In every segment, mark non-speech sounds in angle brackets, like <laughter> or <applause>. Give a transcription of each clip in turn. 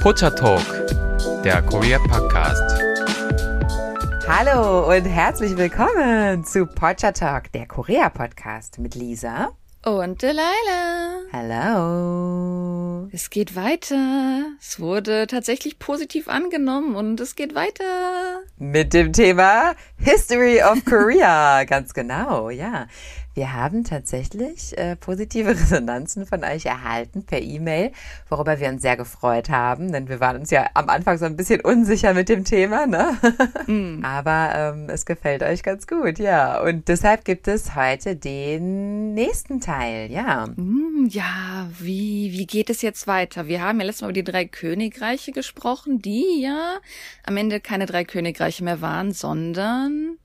Pocha Talk, der Korea Podcast. Hallo und herzlich willkommen zu Pocha Talk, der Korea Podcast mit Lisa und Delilah. Hallo. Es geht weiter. Es wurde tatsächlich positiv angenommen und es geht weiter. Mit dem Thema History of Korea. <laughs> Ganz genau, ja. Wir haben tatsächlich äh, positive <laughs> Resonanzen von euch erhalten per E-Mail, worüber wir uns sehr gefreut haben, denn wir waren uns ja am Anfang so ein bisschen unsicher mit dem Thema, ne? Mm. <laughs> Aber ähm, es gefällt euch ganz gut, ja. Und deshalb gibt es heute den nächsten Teil, ja. Mm, ja, wie, wie geht es jetzt weiter? Wir haben ja letztes Mal über die drei Königreiche gesprochen, die ja am Ende keine drei Königreiche mehr waren, sondern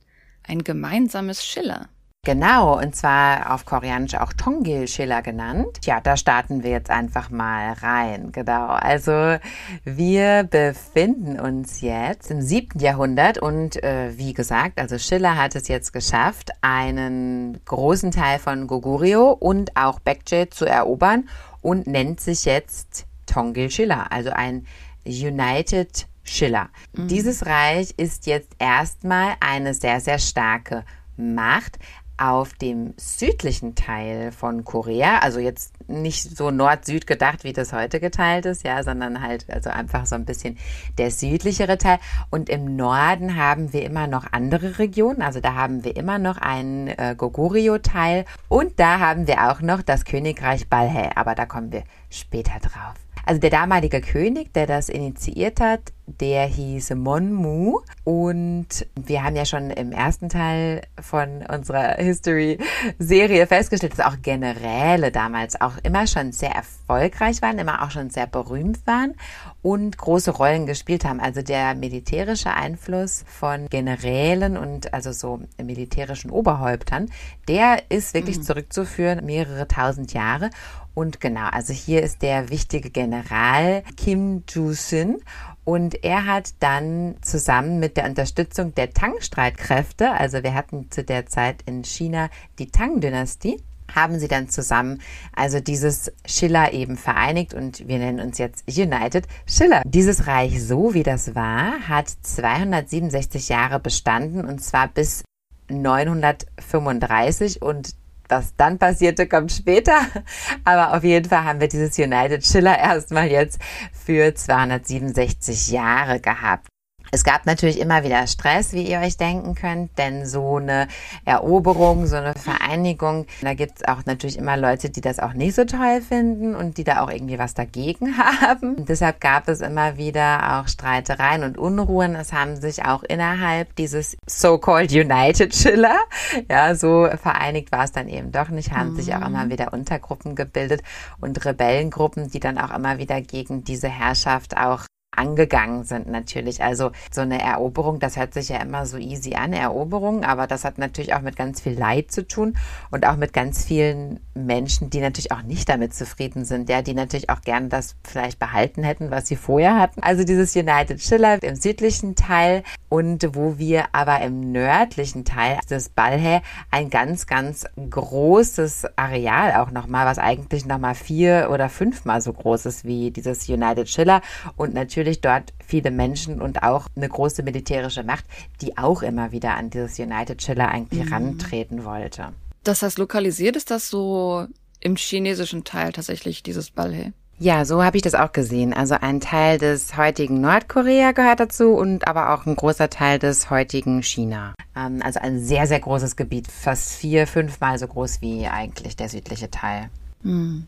ein gemeinsames Schiller. Genau, und zwar auf Koreanisch auch Tongil Schiller genannt. Ja, da starten wir jetzt einfach mal rein. Genau. Also wir befinden uns jetzt im siebten Jahrhundert und äh, wie gesagt, also Schiller hat es jetzt geschafft, einen großen Teil von Goguryeo und auch Baekje zu erobern und nennt sich jetzt Tongil Schiller, also ein United Schiller. Mhm. Dieses Reich ist jetzt erstmal eine sehr, sehr starke Macht, auf dem südlichen Teil von Korea, also jetzt nicht so Nord-Süd gedacht, wie das heute geteilt ist, ja, sondern halt also einfach so ein bisschen der südlichere Teil. Und im Norden haben wir immer noch andere Regionen, also da haben wir immer noch einen äh, Goguryeo-Teil und da haben wir auch noch das Königreich Balhae, aber da kommen wir später drauf. Also der damalige König, der das initiiert hat, der hieß Monmu und wir haben ja schon im ersten Teil von unserer History-Serie festgestellt, dass auch Generäle damals auch immer schon sehr erfolgreich waren, immer auch schon sehr berühmt waren und große Rollen gespielt haben. Also der militärische Einfluss von Generälen und also so militärischen Oberhäuptern, der ist wirklich mhm. zurückzuführen, mehrere tausend Jahre. Und genau, also hier ist der wichtige General Kim Joo-sin und er hat dann zusammen mit der Unterstützung der Tang-Streitkräfte, also wir hatten zu der Zeit in China die Tang-Dynastie, haben sie dann zusammen also dieses Schiller eben vereinigt. Und wir nennen uns jetzt United Schiller. Dieses Reich, so wie das war, hat 267 Jahre bestanden und zwar bis 935 und was dann passierte, kommt später. Aber auf jeden Fall haben wir dieses United Schiller erstmal jetzt für 267 Jahre gehabt. Es gab natürlich immer wieder Stress, wie ihr euch denken könnt, denn so eine Eroberung, so eine Vereinigung, da gibt es auch natürlich immer Leute, die das auch nicht so toll finden und die da auch irgendwie was dagegen <laughs> haben. Und deshalb gab es immer wieder auch Streitereien und Unruhen. Es haben sich auch innerhalb dieses so-called United Chiller, ja, so vereinigt war es dann eben doch nicht, haben mhm. sich auch immer mhm. wieder Untergruppen gebildet und Rebellengruppen, die dann auch immer wieder gegen diese Herrschaft auch angegangen sind natürlich. Also so eine Eroberung, das hört sich ja immer so easy an, Eroberung, aber das hat natürlich auch mit ganz viel Leid zu tun und auch mit ganz vielen Menschen, die natürlich auch nicht damit zufrieden sind, ja, die natürlich auch gerne das vielleicht behalten hätten, was sie vorher hatten. Also dieses United Schiller im südlichen Teil und wo wir aber im nördlichen Teil des Balhä ein ganz, ganz großes Areal auch nochmal, was eigentlich nochmal vier oder fünfmal so groß ist wie dieses United Schiller und natürlich natürlich dort viele Menschen und auch eine große militärische Macht, die auch immer wieder an dieses United Chiller eigentlich mhm. rantreten wollte. Das heißt, lokalisiert ist das so im chinesischen Teil tatsächlich, dieses Ballet? Ja, so habe ich das auch gesehen. Also ein Teil des heutigen Nordkorea gehört dazu und aber auch ein großer Teil des heutigen China. Ähm, also ein sehr, sehr großes Gebiet, fast vier, fünfmal so groß wie eigentlich der südliche Teil. Mhm.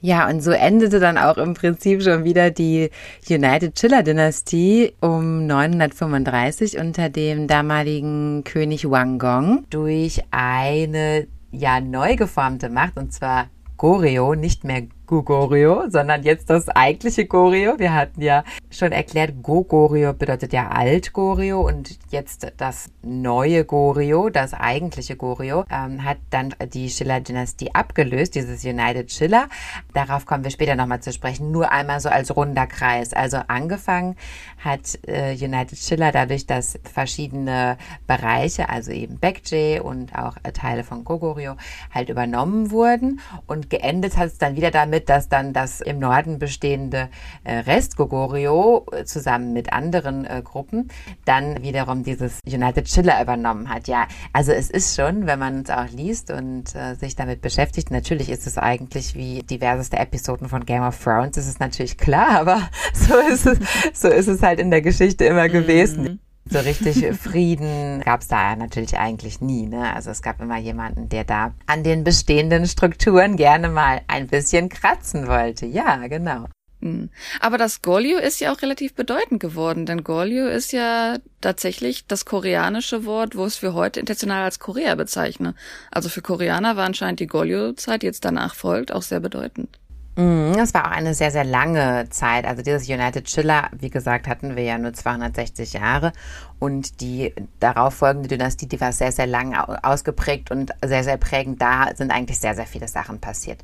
Ja, und so endete dann auch im Prinzip schon wieder die United Chiller Dynastie um 935 unter dem damaligen König Wang Gong durch eine ja neu geformte Macht und zwar Goryeo, nicht mehr Goguryeo, sondern jetzt das eigentliche Goryeo. Wir hatten ja schon erklärt, Goguryeo bedeutet ja Alt-Goryeo und jetzt das neue Goryeo, das eigentliche Goryeo, ähm, hat dann die Schiller-Dynastie abgelöst, dieses United Schiller. Darauf kommen wir später nochmal zu sprechen. Nur einmal so als runder Kreis. Also angefangen hat äh, United Schiller dadurch, dass verschiedene Bereiche, also eben Baekje und auch äh, Teile von Goguryeo halt übernommen wurden und geendet hat es dann wieder damit, damit, dass dann das im Norden bestehende äh, Rest Goguryeo äh, zusammen mit anderen äh, Gruppen dann wiederum dieses United Chiller übernommen hat. Ja, also es ist schon, wenn man es auch liest und sich damit beschäftigt, natürlich ist es eigentlich wie diverseste Episoden von Game of Thrones, das ist natürlich klar, <laughs> aber so ist es, so ist es halt in der Geschichte immer gewesen. Mhm. So richtig Frieden gab es da natürlich eigentlich nie. Ne? Also es gab immer jemanden, der da an den bestehenden Strukturen gerne mal ein bisschen kratzen wollte. Ja, genau. Hm. Aber das Goryeo ist ja auch relativ bedeutend geworden, denn Goryeo ist ja tatsächlich das koreanische Wort, wo es für heute intentional als Korea bezeichne. Also für Koreaner war anscheinend die Goryeo-Zeit, die jetzt danach folgt, auch sehr bedeutend. Mhm, das war auch eine sehr, sehr lange Zeit. Also dieses United Chiller, wie gesagt, hatten wir ja nur 260 Jahre und die darauf folgende Dynastie, die war sehr, sehr lang ausgeprägt und sehr, sehr prägend. Da sind eigentlich sehr, sehr viele Sachen passiert.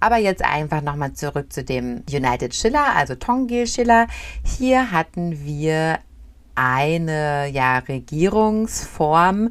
Aber jetzt einfach nochmal zurück zu dem United Chiller, also Tongil Chiller. Hier hatten wir eine ja Regierungsform,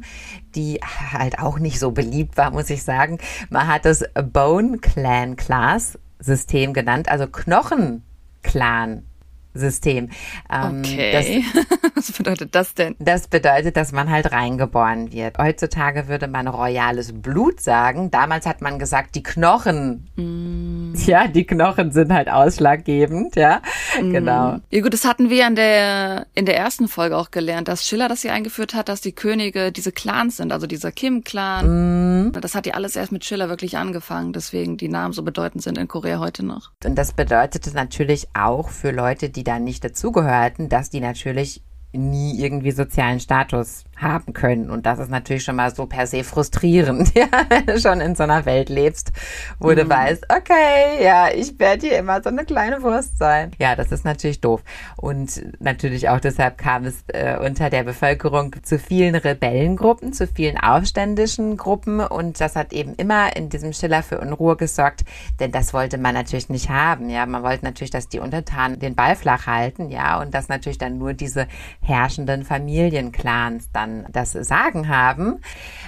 die halt auch nicht so beliebt war, muss ich sagen. Man hat das Bone Clan Class System genannt, also Knochenclan. System. Ähm, okay. Das, <laughs> Was bedeutet das denn? Das bedeutet, dass man halt reingeboren wird. Heutzutage würde man royales Blut sagen. Damals hat man gesagt, die Knochen. Mm. Ja, die Knochen sind halt ausschlaggebend, ja. Mm. Genau. Ja gut, das hatten wir in der, in der ersten Folge auch gelernt, dass Schiller das hier eingeführt hat, dass die Könige diese Clans sind, also dieser Kim-Clan. Mm. Das hat ja alles erst mit Schiller wirklich angefangen, deswegen die Namen so bedeutend sind in Korea heute noch. Und das bedeutete natürlich auch für Leute, die da nicht dazugehörten, dass die natürlich nie irgendwie sozialen Status haben können. Und das ist natürlich schon mal so per se frustrierend, <laughs> ja, wenn du schon in so einer Welt lebst, wo mhm. du weißt, okay, ja, ich werde hier immer so eine kleine Wurst sein. Ja, das ist natürlich doof. Und natürlich auch deshalb kam es äh, unter der Bevölkerung zu vielen Rebellengruppen, zu vielen aufständischen Gruppen. Und das hat eben immer in diesem Schiller für Unruhe gesorgt, denn das wollte man natürlich nicht haben. Ja, man wollte natürlich, dass die Untertanen den Ball flach halten, ja, und dass natürlich dann nur diese herrschenden Familienclans dann dann das Sagen haben.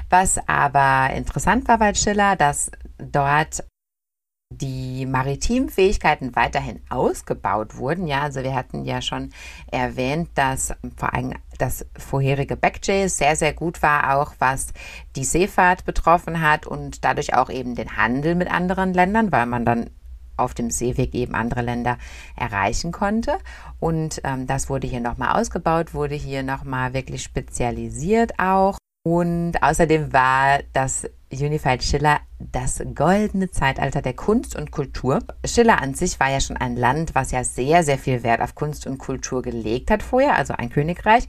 Was aber interessant war bei Schiller, dass dort die maritimen Fähigkeiten weiterhin ausgebaut wurden. Ja, also wir hatten ja schon erwähnt, dass vor allem das vorherige Backjay sehr, sehr gut war, auch was die Seefahrt betroffen hat und dadurch auch eben den Handel mit anderen Ländern, weil man dann auf dem Seeweg eben andere Länder erreichen konnte. Und ähm, das wurde hier nochmal ausgebaut, wurde hier nochmal wirklich spezialisiert auch. Und außerdem war das Unified Schiller das goldene Zeitalter der Kunst und Kultur. Schiller an sich war ja schon ein Land, was ja sehr, sehr viel Wert auf Kunst und Kultur gelegt hat vorher, also ein Königreich,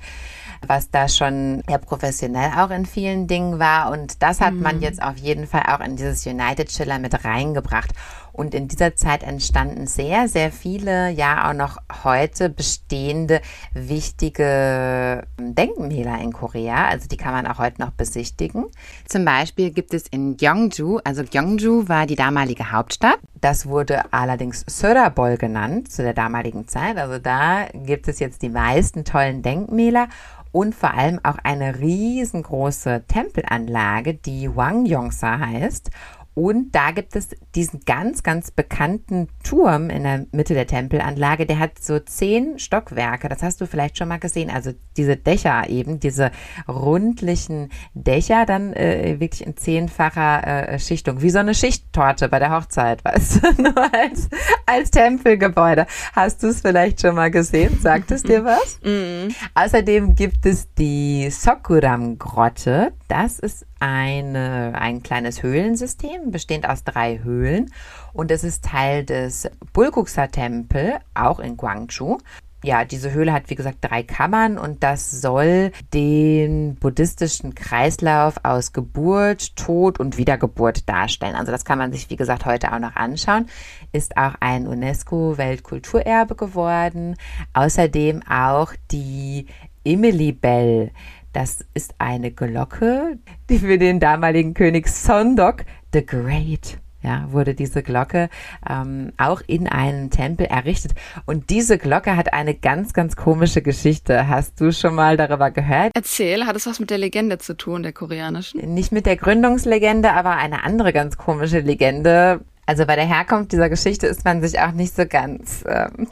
was da schon eher professionell auch in vielen Dingen war. Und das hat man mhm. jetzt auf jeden Fall auch in dieses United Schiller mit reingebracht. Und in dieser Zeit entstanden sehr, sehr viele, ja auch noch heute bestehende wichtige Denkmäler in Korea. Also die kann man auch heute noch besichtigen. Zum Beispiel gibt es in Gyeongju, also Gyeongju war die damalige Hauptstadt. Das wurde allerdings Söderbol genannt zu der damaligen Zeit. Also da gibt es jetzt die meisten tollen Denkmäler und vor allem auch eine riesengroße Tempelanlage, die Wangyongsa heißt. Und da gibt es diesen ganz, ganz bekannten Turm in der Mitte der Tempelanlage. Der hat so zehn Stockwerke. Das hast du vielleicht schon mal gesehen. Also diese Dächer eben, diese rundlichen Dächer dann äh, wirklich in zehnfacher äh, Schichtung. Wie so eine Schichttorte bei der Hochzeit, <laughs> weißt du? Nur als, als Tempelgebäude. Hast du es vielleicht schon mal gesehen? Sagt es dir was? <laughs> Mm. Außerdem gibt es die Sokuram-Grotte. Das ist eine, ein kleines Höhlensystem, bestehend aus drei Höhlen. Und es ist Teil des Bulguksa-Tempel, auch in Guangzhou. Ja, diese Höhle hat wie gesagt drei Kammern und das soll den buddhistischen Kreislauf aus Geburt, Tod und Wiedergeburt darstellen. Also das kann man sich wie gesagt heute auch noch anschauen. Ist auch ein UNESCO-Weltkulturerbe geworden. Außerdem auch die Emily Bell das ist eine Glocke, die für den damaligen König Sondok the Great ja, wurde diese Glocke ähm, auch in einem Tempel errichtet. Und diese Glocke hat eine ganz, ganz komische Geschichte. Hast du schon mal darüber gehört? Erzähl, hat es was mit der Legende zu tun, der koreanischen? Nicht mit der Gründungslegende, aber eine andere ganz komische Legende Also bei der Herkunft dieser Geschichte ist man sich auch nicht so ganz ähm,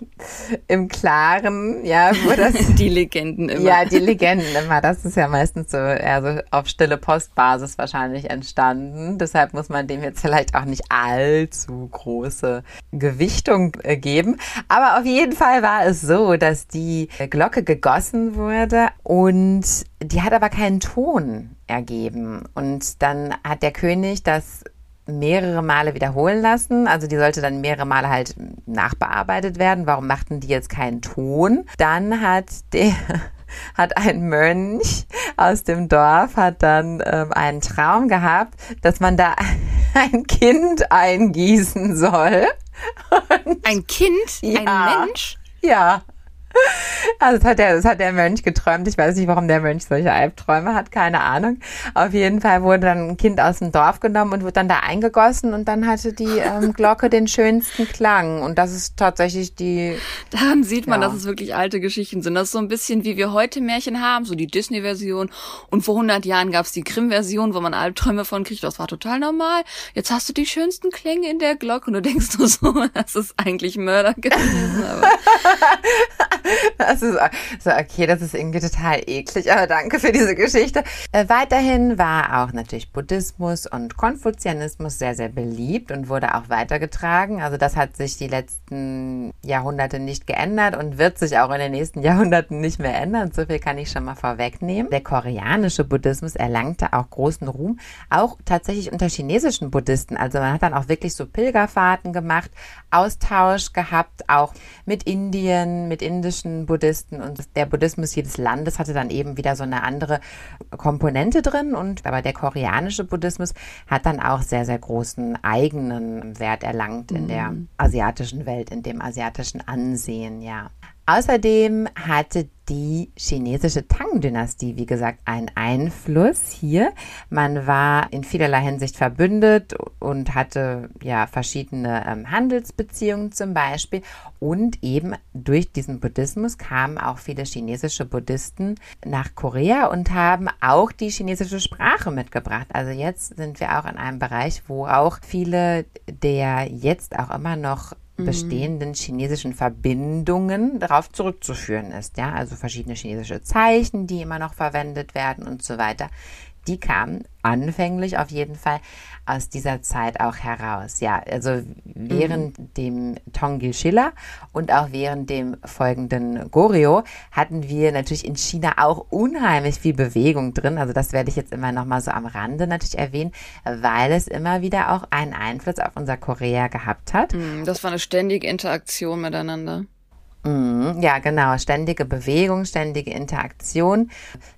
im Klaren, ja, wo das <laughs> die Legenden immer. Ja, die Legenden immer. Das ist ja meistens so eher so auf stille Postbasis wahrscheinlich entstanden. Deshalb muss man dem jetzt vielleicht auch nicht allzu große Gewichtung äh, geben. Aber auf jeden Fall war es so, dass die Glocke gegossen wurde und die hat aber keinen Ton ergeben. Und dann hat der König das mehrere Male wiederholen lassen. Also die sollte dann mehrere Male halt nachbearbeitet werden. Warum machten die jetzt keinen Ton? Dann hat der <laughs> hat ein Mönch aus dem Dorf hat dann ähm, einen Traum gehabt, dass man da <laughs> ein Kind eingießen soll. <laughs> Und ein Kind? Ja, ein Mensch? Ja. <laughs> Also das hat, der, das hat der Mönch geträumt. Ich weiß nicht, warum der Mönch solche Albträume hat, keine Ahnung. Auf jeden Fall wurde dann ein Kind aus dem Dorf genommen und wurde dann da eingegossen und dann hatte die ähm, <laughs> Glocke den schönsten Klang. Und das ist tatsächlich die. Daran sieht man, ja. dass es wirklich alte Geschichten sind. Das ist so ein bisschen wie wir heute Märchen haben, so die Disney-Version. Und vor 100 Jahren gab es die Grimm-Version, wo man Albträume von kriegt. Das war total normal. Jetzt hast du die schönsten Klänge in der Glocke und du denkst nur so, <laughs> das ist eigentlich Mörder gewesen. Aber Das ist so, okay, das ist irgendwie total eklig, aber danke für diese Geschichte. Äh, weiterhin war auch natürlich Buddhismus und Konfuzianismus sehr, sehr beliebt und wurde auch weitergetragen. Also das hat sich die letzten Jahrhunderte nicht geändert und wird sich auch in den nächsten Jahrhunderten nicht mehr ändern. So viel kann ich schon mal vorwegnehmen. Der koreanische Buddhismus erlangte auch großen Ruhm, auch tatsächlich unter chinesischen Buddhisten. Also man hat dann auch wirklich so Pilgerfahrten gemacht, Austausch gehabt, auch mit Indien, mit indischen Buddhisten und der Buddhismus jedes Landes hatte dann eben wieder so eine andere Komponente drin und aber der koreanische Buddhismus hat dann auch sehr, sehr großen eigenen Wert erlangt in der mhm. asiatischen Welt, in dem asiatischen Ansehen, ja. Außerdem hatte die chinesische Tang-Dynastie, wie gesagt, einen Einfluss hier. Man war in vielerlei Hinsicht verbündet und hatte ja verschiedene ähm, Handelsbeziehungen zum Beispiel. Und eben durch diesen Buddhismus kamen auch viele chinesische Buddhisten nach Korea und haben auch die chinesische Sprache mitgebracht. Also jetzt sind wir auch in einem Bereich, wo auch viele der jetzt auch immer noch. Bestehenden chinesischen Verbindungen darauf zurückzuführen ist. Ja, also verschiedene chinesische Zeichen, die immer noch verwendet werden und so weiter. Die kamen anfänglich auf jeden Fall aus dieser Zeit auch heraus. Ja, also während mhm. dem Tongil Schiller und auch während dem folgenden Goryeo hatten wir natürlich in China auch unheimlich viel Bewegung drin. Also das werde ich jetzt immer noch mal so am Rande natürlich erwähnen, weil es immer wieder auch einen Einfluss auf unser Korea gehabt hat. Mhm, das war eine ständige Interaktion miteinander. Mhm, ja, genau. Ständige Bewegung, ständige Interaktion.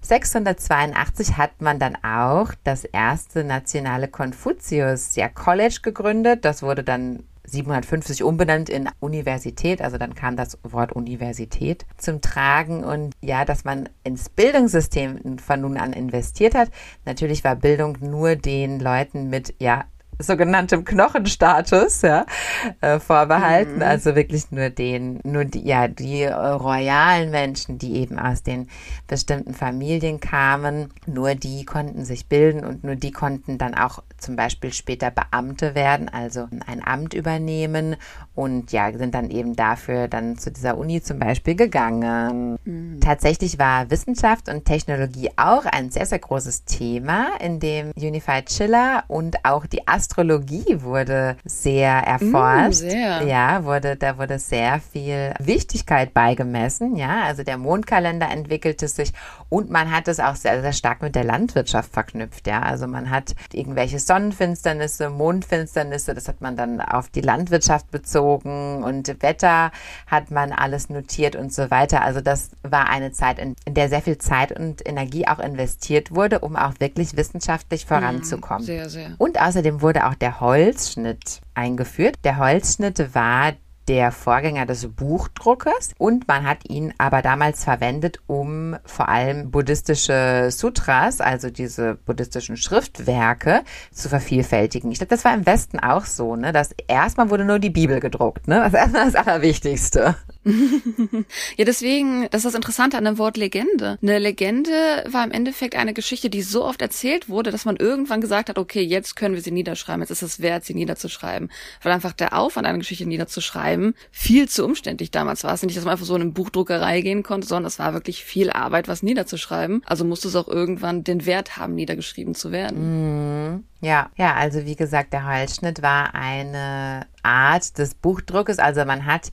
682 hat man dann auch das erste nationale Konfuzius ja, College gegründet. Das wurde dann 750 umbenannt in Universität, also dann kam das Wort Universität zum Tragen und ja, dass man ins Bildungssystem von nun an investiert hat. Natürlich war Bildung nur den Leuten mit ja sogenanntem Knochenstatus ja, äh, vorbehalten. Mhm. Also wirklich nur den, nur die, ja, die äh, royalen Menschen, die eben aus den bestimmten Familien kamen, nur die konnten sich bilden und nur die konnten dann auch zum Beispiel später Beamte werden, also ein Amt übernehmen und ja, sind dann eben dafür dann zu dieser Uni zum Beispiel gegangen. Mhm. Tatsächlich war Wissenschaft und Technologie auch ein sehr, sehr großes Thema, in dem Unified Chiller und auch die Astro Astrologie wurde sehr erforscht. Mm, sehr. Ja, wurde, da wurde sehr viel Wichtigkeit beigemessen. Ja, also der Mondkalender entwickelte sich und man hat es auch sehr, sehr stark mit der Landwirtschaft verknüpft. Ja, also man hat irgendwelche Sonnenfinsternisse, Mondfinsternisse, das hat man dann auf die Landwirtschaft bezogen und Wetter hat man alles notiert und so weiter. Also das war eine Zeit, in, der sehr viel Zeit und Energie auch investiert wurde, um auch wirklich wissenschaftlich voranzukommen. Mm, sehr, sehr. Und außerdem wurde auch der Holzschnitt eingeführt. Der Holzschnitt war der Vorgänger des Buchdruckes und man hat ihn aber damals verwendet, um vor allem buddhistische Sutras, also diese buddhistischen Schriftwerke, zu vervielfältigen. Ich glaube, das war im Westen auch so, ne? Dass erstmal wurde nur die Bibel gedruckt, ne? Das ist erstmal das Allerwichtigste. <laughs> ja, deswegen, das ist das Interessante an dem Wort Legende. Eine Legende war im Endeffekt eine Geschichte, die so oft erzählt wurde, dass man irgendwann gesagt hat, okay, jetzt können wir sie niederschreiben, jetzt ist es wert, sie niederzuschreiben. Weil einfach der Aufwand, eine Geschichte niederzuschreiben, viel zu umständlich damals war. Es nicht, dass man einfach so in eine Buchdruckerei gehen konnte, sondern es war wirklich viel Arbeit, was niederzuschreiben. Also musste es auch irgendwann den Wert haben, niedergeschrieben zu werden. Mhm. Ja, ja, also wie gesagt, der Holzschnitt war eine Art des Buchdruckes. Also man hat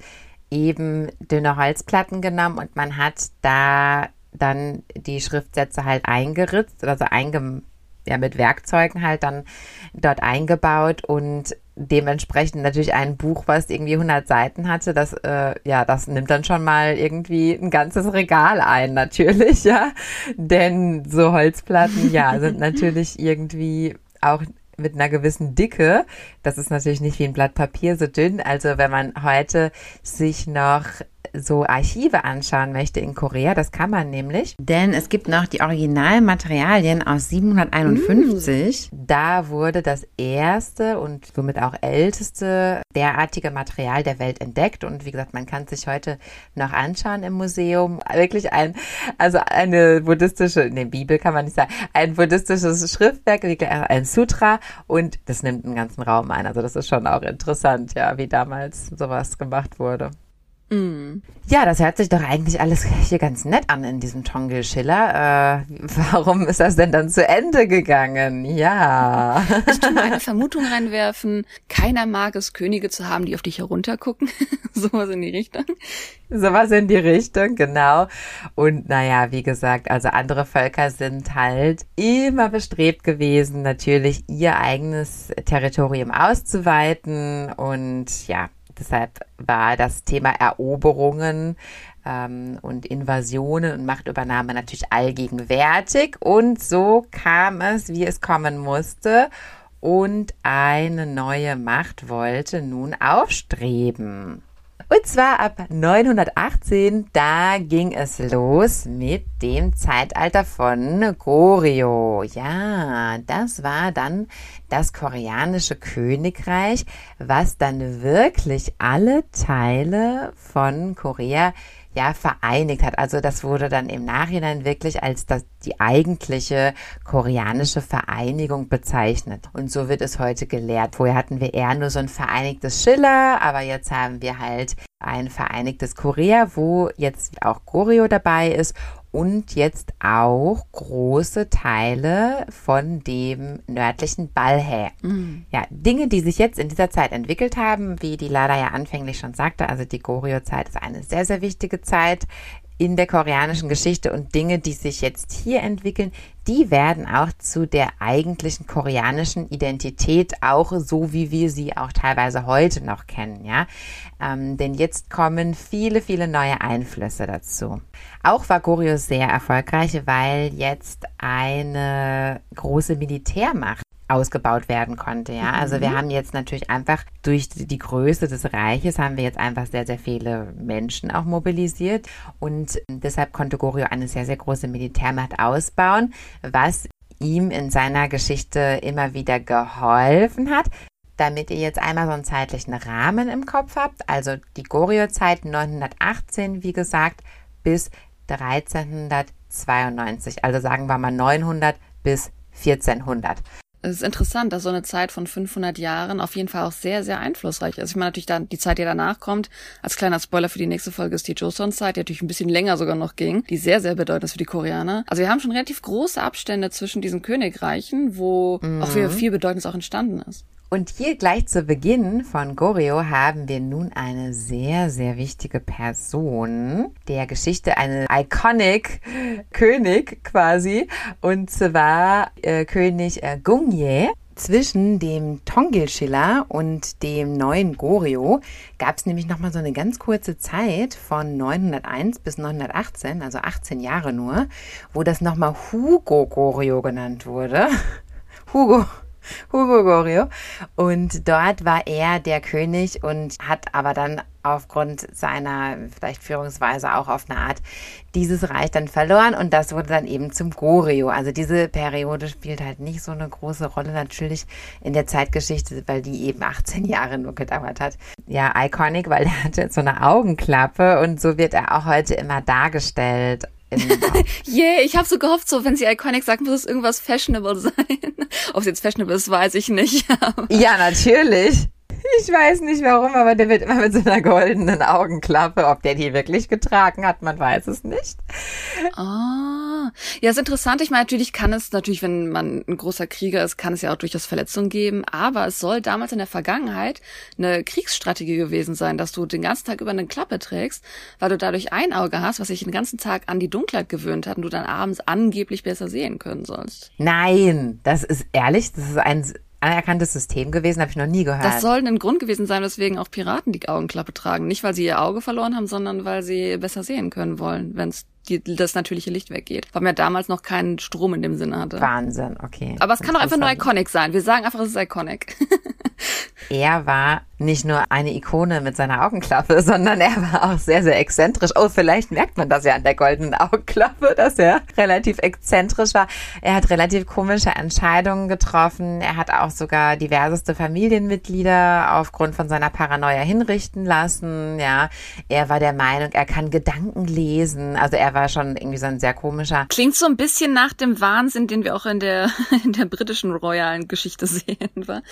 eben dünne Holzplatten genommen und man hat da dann die Schriftsätze halt eingeritzt, also einge, ja, mit Werkzeugen halt dann dort eingebaut und dementsprechend natürlich ein Buch, was irgendwie 100 Seiten hatte, das, äh, ja, das nimmt dann schon mal irgendwie ein ganzes Regal ein, natürlich, ja. Denn so Holzplatten, ja, sind <laughs> natürlich irgendwie auch mit einer gewissen Dicke. Das ist natürlich nicht wie ein Blatt Papier so dünn. Also wenn man heute sich noch so Archive anschauen möchte in Korea, das kann man nämlich, denn es gibt noch die Originalmaterialien aus 751. Mm. Da wurde das erste und somit auch älteste derartige Material der Welt entdeckt und wie gesagt, man kann sich heute noch anschauen im Museum. Wirklich ein, also eine buddhistische, ne, Bibel kann man nicht sagen, ein buddhistisches Schriftwerk, ein Sutra und das nimmt einen ganzen Raum ein. Also das ist schon auch interessant, ja, wie damals sowas gemacht wurde. Mm. Ja, das hört sich doch eigentlich alles hier ganz nett an in diesem Tongil Schiller. Äh, warum ist das denn dann zu Ende gegangen? Ja. Ich tu mal eine Vermutung reinwerfen. Keiner mag es, Könige zu haben, die auf dich heruntergucken. <laughs> Sowas in die Richtung. Sowas in die Richtung, genau. Und naja, wie gesagt, also andere Völker sind halt immer bestrebt gewesen, natürlich ihr eigenes Territorium auszuweiten und ja, Deshalb war das Thema Eroberungen ähm, und Invasionen und Machtübernahme natürlich allgegenwärtig. Und so kam es, wie es kommen musste. Und eine neue Macht wollte nun aufstreben. Und zwar ab 918, da ging es los mit dem Zeitalter von Goryeo. Ja, das war dann das koreanische Königreich, was dann wirklich alle Teile von Korea ja vereinigt hat. Also das wurde dann im Nachhinein wirklich als das, die eigentliche koreanische Vereinigung bezeichnet. Und so wird es heute gelehrt. Vorher hatten wir eher nur so ein vereinigtes Schiller, aber jetzt haben wir halt ein vereinigtes Korea, wo jetzt auch Goryeo dabei ist und jetzt auch große Teile von dem nördlichen Balhae. Mhm. Ja, Dinge, die sich jetzt in dieser Zeit entwickelt haben, wie die Lada ja anfänglich schon sagte, also die Goryeo-Zeit ist eine sehr, sehr wichtige Zeit in der koreanischen Geschichte und Dinge, die sich jetzt hier entwickeln, die werden auch zu der eigentlichen koreanischen Identität, auch so wie wir sie auch teilweise heute noch kennen, ja. Ähm, denn jetzt kommen viele, viele neue Einflüsse dazu. Auch war Goryeo sehr erfolgreich, weil jetzt eine große Militärmacht ausgebaut werden konnte. Ja, also wir mhm. haben jetzt natürlich einfach durch die Größe des Reiches haben wir jetzt einfach sehr, sehr viele Menschen auch mobilisiert und deshalb konnte Goryeo eine sehr, sehr große Militärmacht ausbauen, was ihm in seiner Geschichte immer wieder geholfen hat. Damit ihr jetzt einmal so einen zeitlichen Rahmen im Kopf habt, also die Goryeo-Zeit 918, wie gesagt, bis 1392, also sagen wir mal 900 bis 1400 es ist interessant, dass so eine Zeit von 500 Jahren auf jeden Fall auch sehr, sehr einflussreich ist. Ich meine natürlich dann die Zeit, die danach kommt. Als kleiner Spoiler für die nächste Folge ist die Joseon-Zeit, die natürlich ein bisschen länger sogar noch ging, die sehr, sehr bedeutend ist für die Koreaner. Also wir haben schon relativ große Abstände zwischen diesen Königreichen, wo mhm. auch viel, viel Bedeutendes auch entstanden ist. Und hier gleich zu Beginn von Goryeo haben wir nun eine sehr, sehr wichtige Person der Geschichte, eine iconic König quasi, und zwar äh, König äh, Gungye. Zwischen dem Tongil-Schiller und dem neuen Goryeo gab es nämlich nochmal so eine ganz kurze Zeit von 901 bis 918, also 18 Jahre nur, wo das nochmal Hugo Goryeo genannt wurde. <laughs> Hugo Hugo Gorio. Und dort war er der König und hat aber dann aufgrund seiner vielleicht Führungsweise auch auf eine Art dieses Reich dann verloren und das wurde dann eben zum Gorio. Also diese Periode spielt halt nicht so eine große Rolle natürlich in der Zeitgeschichte, weil die eben 18 Jahre nur gedauert hat. Ja, iconic, weil er hatte so eine Augenklappe und so wird er auch heute immer dargestellt. Yeah, <laughs> ich habe so gehofft, so wenn sie iconic sagt, muss es irgendwas fashionable <laughs> sein. Ob es jetzt fashionable ist, weiß ich nicht. <laughs> ja, natürlich. Ich weiß nicht warum, aber der wird immer mit so einer goldenen Augenklappe. Ob der die wirklich getragen hat, man weiß es nicht. Ah, ja, ist interessant. Ich meine, natürlich kann es, natürlich, wenn man ein großer Krieger ist, kann es ja auch durchaus Verletzungen geben. Aber es soll damals in der Vergangenheit eine Kriegsstrategie gewesen sein, dass du den ganzen Tag über eine Klappe trägst, weil du dadurch ein Auge hast, was sich den ganzen Tag an die Dunkelheit gewöhnt hat und du dann abends angeblich besser sehen können sollst. Nein, das ist ehrlich, das ist ein anerkanntes System gewesen, habe ich noch nie gehört. Das soll ein Grund gewesen sein, weswegen auch Piraten die Augenklappe tragen. Nicht, weil sie ihr Auge verloren haben, sondern weil sie besser sehen können wollen, wenn es das natürliche Licht weggeht. Weil man ja damals noch keinen Strom in dem Sinne hatte. Wahnsinn, okay. Aber es kann auch einfach nur iconic sein. Wir sagen einfach, es ist iconic. <laughs> er war nicht nur eine Ikone mit seiner Augenklappe, sondern er war auch sehr, sehr exzentrisch. Oh, vielleicht merkt man das ja an der goldenen Augenklappe, dass er relativ exzentrisch war. Er hat relativ komische Entscheidungen getroffen. Er hat auch sogar diverseste Familienmitglieder aufgrund von seiner Paranoia hinrichten lassen. Ja, er war der Meinung, er kann Gedanken lesen. Also er war schon irgendwie so ein sehr komischer. Klingt so ein bisschen nach dem Wahnsinn, den wir auch in der, <laughs> in der britischen royalen Geschichte sehen. War.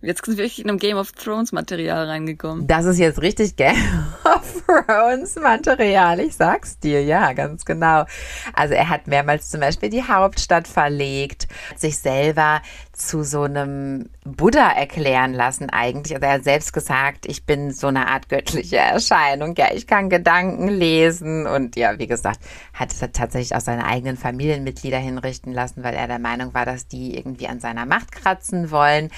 Jetzt sind wir wirklich in einem Game of Thrones Material Material reingekommen. Das ist jetzt richtig Game <laughs> of Thrones Material, ich sag's dir, ja, ganz genau. Also er hat mehrmals zum Beispiel die Hauptstadt verlegt, sich selber zu so einem Buddha erklären lassen eigentlich. Also er hat selbst gesagt, ich bin so eine Art göttliche Erscheinung. Ja, ich kann Gedanken lesen und ja, wie gesagt, hat es tatsächlich auch seine eigenen Familienmitglieder hinrichten lassen, weil er der Meinung war, dass die irgendwie an seiner Macht kratzen wollen.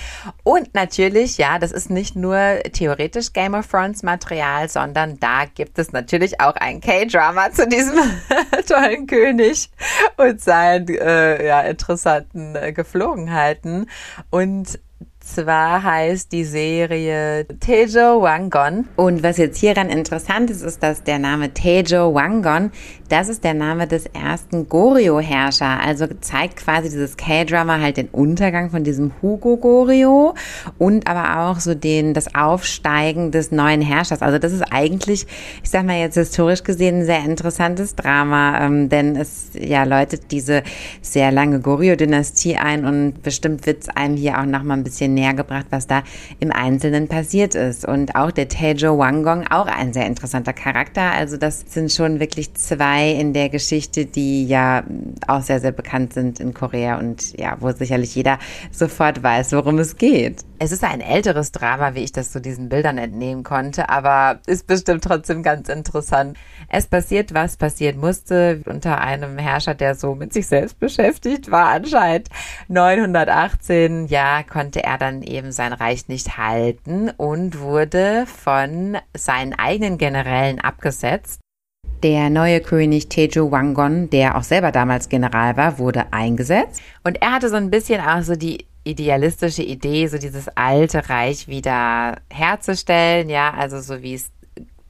Und natürlich, ja, das ist nicht nur theoretisch Game of Thrones Material, sondern da gibt es natürlich auch ein K-Drama zu diesem tollen König und seinen äh, ja, interessanten äh, Geflogenheiten. Und zwar heißt die Serie Tejo Wangon. Und was jetzt hieran interessant ist, ist, dass der Name Tejo Wangon, das ist der Name des ersten Goryeo-Herrscher. Also zeigt quasi dieses K-Drama halt den Untergang von diesem Hugo Goryeo und aber auch so den, das Aufsteigen des neuen Herrschers. Also das ist eigentlich, ich sag mal jetzt historisch gesehen, ein sehr interessantes Drama, ähm, denn es ja läutet diese sehr lange Goryeo-Dynastie ein und bestimmt wird es einem hier auch nochmal ein bisschen näher gebracht, was da im Einzelnen passiert ist. Und auch der Taejo Wangong, auch ein sehr interessanter Charakter. Also das sind schon wirklich zwei in der Geschichte, die ja auch sehr, sehr bekannt sind in Korea und ja, wo sicherlich jeder sofort weiß, worum es geht. Es ist ein älteres Drama, wie ich das zu diesen Bildern entnehmen konnte, aber ist bestimmt trotzdem ganz interessant. Es passiert, was passieren musste, unter einem Herrscher, der so mit sich selbst beschäftigt war anscheinend. 918, ja, konnte er dann eben sein Reich nicht halten und wurde von seinen eigenen Generälen abgesetzt. Der neue König Tejo Wangon, der auch selber damals General war, wurde eingesetzt. Und er hatte so ein bisschen auch so die idealistische Idee, so dieses alte Reich wieder herzustellen, ja, also so wie es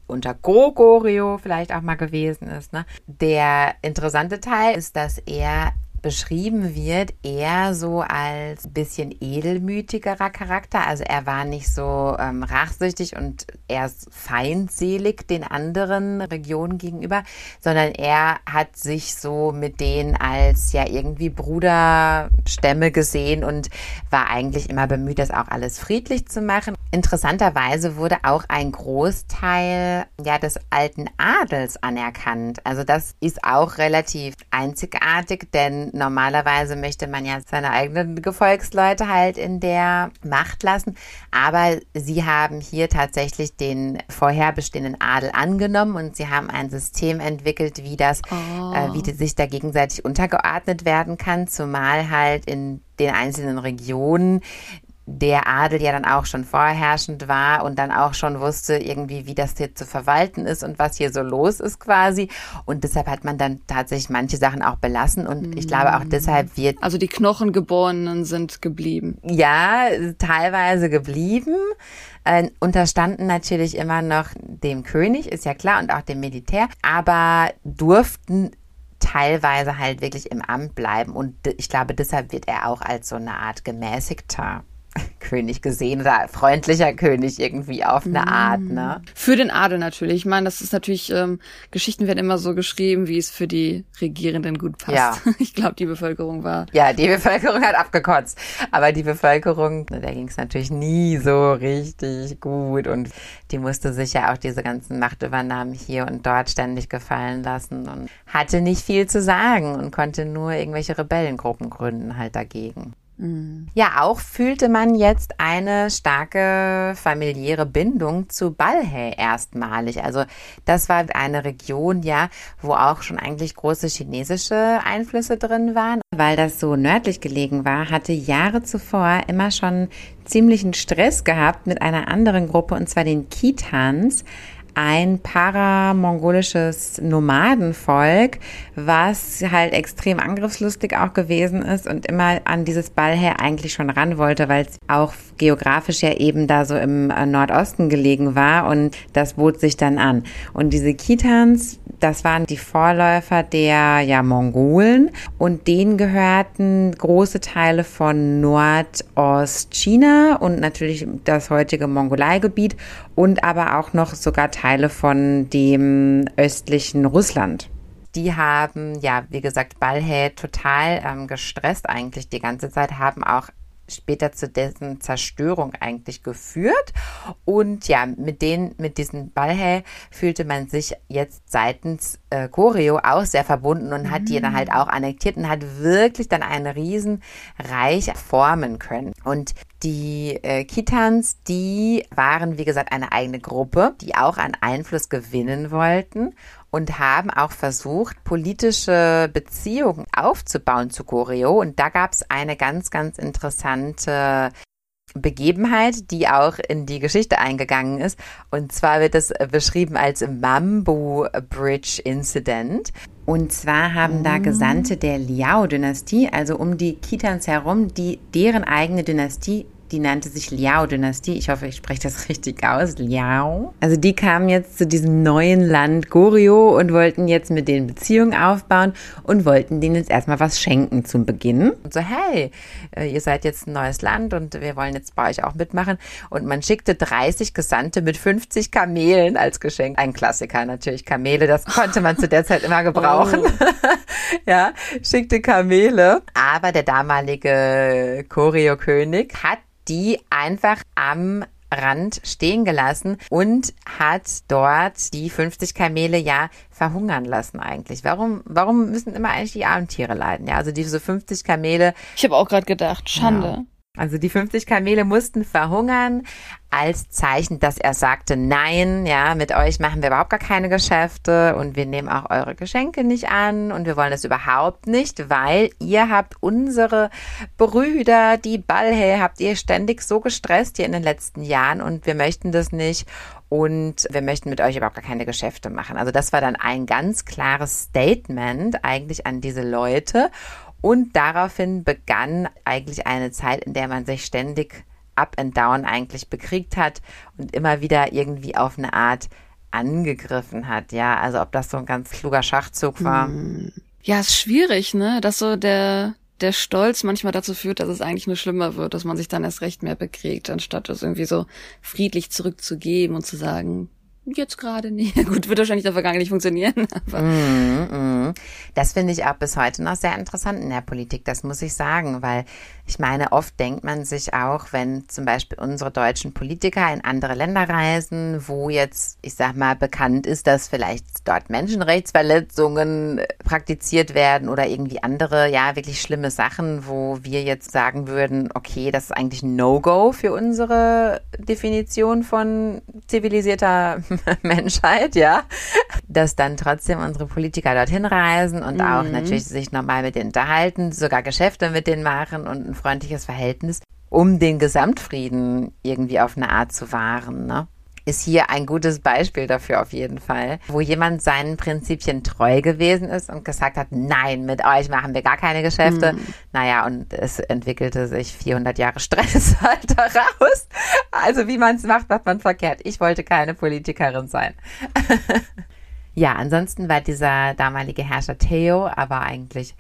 unter Gogorio vielleicht auch mal gewesen ist. Ne? Der interessante Teil ist, dass er beschrieben wird, eher so als bisschen edelmütigerer Charakter. Also er war nicht so ähm, rachsüchtig und erst feindselig den anderen Regionen gegenüber, sondern er hat sich so mit denen als ja irgendwie Bruderstämme gesehen und war eigentlich immer bemüht, das auch alles friedlich zu machen. Interessanterweise wurde auch ein Großteil ja des alten Adels anerkannt. Also das ist auch relativ einzigartig, denn normalerweise möchte man ja seine eigenen Gefolgsleute halt in der Macht lassen. Aber sie haben hier tatsächlich den vorher bestehenden Adel angenommen und sie haben ein System entwickelt, wie das, oh. äh, wie sich da gegenseitig untergeordnet werden kann, zumal halt in den einzelnen Regionen der Adel ja dann auch schon vorherrschend war und dann auch schon wusste irgendwie, wie das hier zu verwalten ist und was hier so los ist quasi. Und deshalb hat man dann tatsächlich manche Sachen auch belassen und ich glaube auch deshalb wird. Also die Knochengeborenen sind geblieben. Ja, teilweise geblieben. Äh, unterstanden natürlich immer noch dem König, ist ja klar, und auch dem Militär, aber durften teilweise halt wirklich im Amt bleiben. Und ich glaube, deshalb wird er auch als so eine Art gemäßigter König gesehen oder freundlicher König irgendwie auf eine Art, ne? Für den Adel natürlich. Ich meine, das ist natürlich, ähm, Geschichten werden immer so geschrieben, wie es für die Regierenden gut passt. Ja. <laughs> Ich glaube, die Bevölkerung war. Ja, die Bevölkerung hat abgekotzt. Aber die Bevölkerung, da ging es natürlich nie so richtig gut. Und die musste sich ja auch diese ganzen Machtübernahmen hier und dort ständig gefallen lassen und hatte nicht viel zu sagen und konnte nur irgendwelche Rebellengruppen gründen halt dagegen. Ja, auch fühlte man jetzt eine starke familiäre Bindung zu Balhae erstmalig. Also das war eine Region, ja, wo auch schon eigentlich große chinesische Einflüsse drin waren. Weil das so nördlich gelegen war, hatte Jahre zuvor immer schon ziemlichen Stress gehabt mit einer anderen Gruppe, und zwar den Kitans ein paramongolisches Nomadenvolk, was halt extrem angriffslustig auch gewesen ist und immer an dieses Ballheer eigentlich schon ran wollte, weil es auch geografisch ja eben da so im äh, Nordosten gelegen war und das bot sich dann an. Und diese Kitans, das waren die Vorläufer der ja Mongolen und denen gehörten große Teile von Nordostchina und natürlich das heutige Mongoleigebiet und aber auch noch sogar Teile von dem östlichen Russland. Die haben, ja, wie gesagt, Balhä total ähm, gestresst eigentlich die ganze Zeit, haben auch später zu dessen Zerstörung eigentlich geführt. Und ja, mit den, mit diesen Balhä fühlte man sich jetzt seitens äh, Choreo auch sehr verbunden und hat die dann halt auch annektiert und hat wirklich dann ein Riesenreich formen können. Und die äh, Kitans, die waren, wie gesagt, eine eigene Gruppe, die auch an Einfluss gewinnen wollten und haben auch versucht, politische Beziehungen aufzubauen zu Choreo. Und da gab es eine ganz, ganz interessante Begebenheit, die auch in die Geschichte eingegangen ist. Und zwar wird es beschrieben als Mambo Bridge Incident. Und zwar haben da Gesandte der Liao-Dynastie, also um die Kitans herum, die deren eigene Dynastie die nannte sich Liao-Dynastie. Ich hoffe, ich spreche das <laughs> richtig aus. Liao. Also die kamen jetzt zu diesem neuen Land Goryeo und wollten jetzt mit denen Beziehungen aufbauen und wollten denen jetzt erstmal was schenken zum Beginn. Und so, hey, äh, ihr seid jetzt ein neues Land und wir wollen jetzt bei euch auch mitmachen. Und man schickte 30 Gesandte mit 50 Kamelen als Geschenk. Ein Klassiker natürlich, Kamele, das konnte man zu der Zeit immer <laughs> gebrauchen. Oh. <laughs> ja, schickte Kamele. Aber der damalige Choreo-König hat die einfach am Rand stehen gelassen und hat dort die 50 Kamele ja verhungern lassen eigentlich. Warum, warum müssen immer eigentlich die armen Tiere leiden? Ja, also diese 50 Kamele. Ich habe auch gerade gedacht, Schande. Ja. Also die 50 Kamele mussten verhungern als Zeichen, dass er sagte, nein, ja, mit euch machen wir überhaupt gar keine Geschäfte und wir nehmen auch eure Geschenke nicht an und wir wollen das überhaupt nicht, weil ihr habt unsere Brüder, die Ballhä, habt ihr ständig so gestresst hier in den letzten Jahren und wir möchten das nicht und wir möchten mit euch überhaupt gar keine Geschäfte machen. Also das war dann ein ganz klares Statement eigentlich an diese Leute und daraufhin begann eigentlich eine Zeit, in der man sich ständig up and down eigentlich bekriegt hat und immer wieder irgendwie auf eine Art angegriffen hat. Ja, also ob das so ein ganz kluger Schachzug war. Hm. Ja, ist schwierig, ne? Dass so der, der Stolz manchmal dazu führt, dass es eigentlich nur schlimmer wird, dass man sich dann erst recht mehr bekriegt, anstatt es irgendwie so friedlich zurückzugeben und zu sagen, Jetzt gerade nicht. <laughs> Gut, wird wahrscheinlich in der Vergangenheit nicht funktionieren. <laughs> Aber. Mm, mm. Das finde ich auch bis heute noch sehr interessant in der Politik, das muss ich sagen, weil ich meine, oft denkt man sich auch, wenn zum Beispiel unsere deutschen Politiker in andere Länder reisen, wo jetzt, ich sag mal, bekannt ist, dass vielleicht dort Menschenrechtsverletzungen praktiziert werden oder irgendwie andere, ja, wirklich schlimme Sachen, wo wir jetzt sagen würden, okay, das ist eigentlich ein No-Go für unsere Definition von zivilisierter <laughs> Menschheit, ja, dass dann trotzdem unsere Politiker dorthin reisen und mhm. auch natürlich sich normal mit denen unterhalten, sogar Geschäfte mit denen machen und ein freundliches Verhältnis. um den Gesamtfrieden irgendwie auf eine Art zu wahren. Ne? Ist hier ein gutes Beispiel dafür auf jeden Fall, wo jemand seinen Prinzipien treu gewesen ist und gesagt hat, nein, mit euch machen wir gar keine Geschäfte. Mhm. Naja, und es entwickelte sich 400 Jahre Stress <laughs> halt daraus. Also wie man es macht, macht man verkehrt. Ich wollte keine Politikerin sein. <laughs> ja, ansonsten war dieser damalige Herrscher Theo aber eigentlich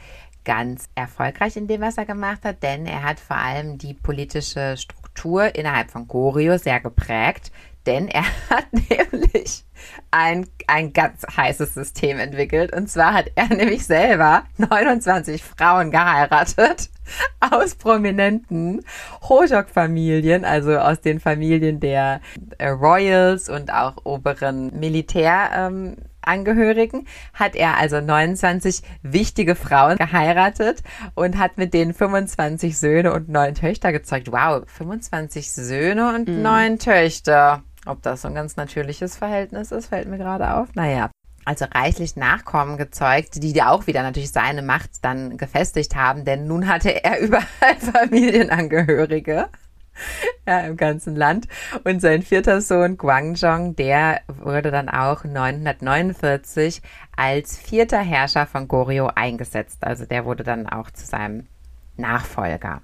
ganz erfolgreich in dem, was er gemacht hat, denn er hat vor allem die politische Struktur innerhalb von Gorio sehr geprägt denn er <laughs> hat nämlich ein, ein ganz heißes System entwickelt. Und zwar hat er <laughs> nämlich selber 29 Frauen geheiratet <laughs> aus prominenten Hoshok-Familien, also aus den Familien der äh, Royals und auch oberen Militärangehörigen, ähm, hat er also 29 wichtige Frauen geheiratet und hat mit denen 25 Söhne und neun Töchter gezeugt. Wow, 25 Söhne und mhm. neun Töchter. Ob das so ein ganz natürliches Verhältnis ist, fällt mir gerade auf. Naja. Also reichlich Nachkommen gezeugt, die auch wieder natürlich seine Macht dann gefestigt haben, denn nun hatte er <laughs> überall Familienangehörige ja, im ganzen Land. Und sein vierter Sohn Guangzhong, der wurde dann auch 949 als vierter Herrscher von Goryeo eingesetzt. Also der wurde dann auch zu seinem Nachfolger.